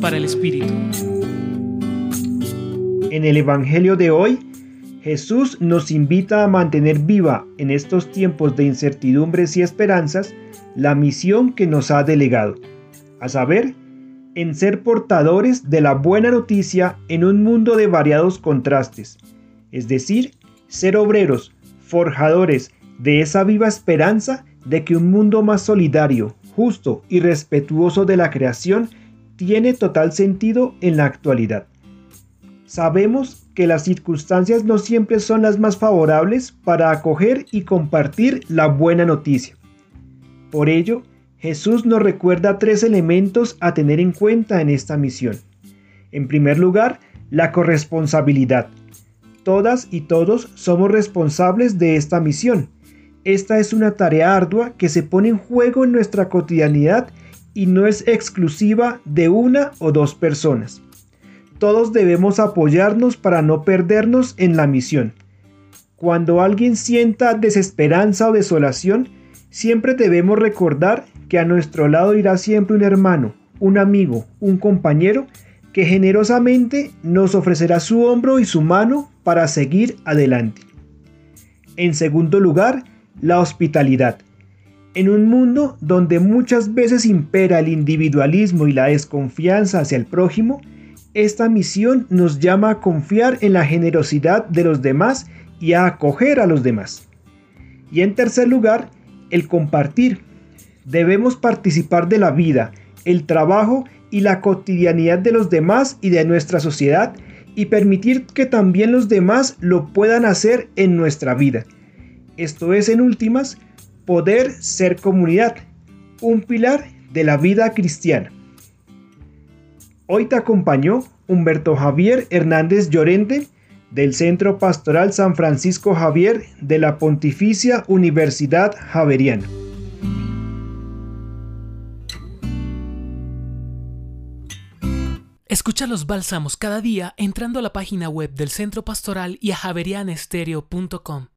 Para el Espíritu. En el Evangelio de hoy, Jesús nos invita a mantener viva en estos tiempos de incertidumbres y esperanzas la misión que nos ha delegado, a saber, en ser portadores de la buena noticia en un mundo de variados contrastes, es decir, ser obreros, forjadores de esa viva esperanza de que un mundo más solidario, justo y respetuoso de la creación tiene total sentido en la actualidad. Sabemos que las circunstancias no siempre son las más favorables para acoger y compartir la buena noticia. Por ello, Jesús nos recuerda tres elementos a tener en cuenta en esta misión. En primer lugar, la corresponsabilidad. Todas y todos somos responsables de esta misión. Esta es una tarea ardua que se pone en juego en nuestra cotidianidad y no es exclusiva de una o dos personas. Todos debemos apoyarnos para no perdernos en la misión. Cuando alguien sienta desesperanza o desolación, siempre debemos recordar que a nuestro lado irá siempre un hermano, un amigo, un compañero, que generosamente nos ofrecerá su hombro y su mano para seguir adelante. En segundo lugar, la hospitalidad. En un mundo donde muchas veces impera el individualismo y la desconfianza hacia el prójimo, esta misión nos llama a confiar en la generosidad de los demás y a acoger a los demás. Y en tercer lugar, el compartir. Debemos participar de la vida, el trabajo y la cotidianidad de los demás y de nuestra sociedad y permitir que también los demás lo puedan hacer en nuestra vida. Esto es, en últimas, poder ser comunidad, un pilar de la vida cristiana. Hoy te acompañó Humberto Javier Hernández Llorente del Centro Pastoral San Francisco Javier de la Pontificia Universidad Javeriana. Escucha los bálsamos cada día entrando a la página web del Centro Pastoral y a javerianestereo.com.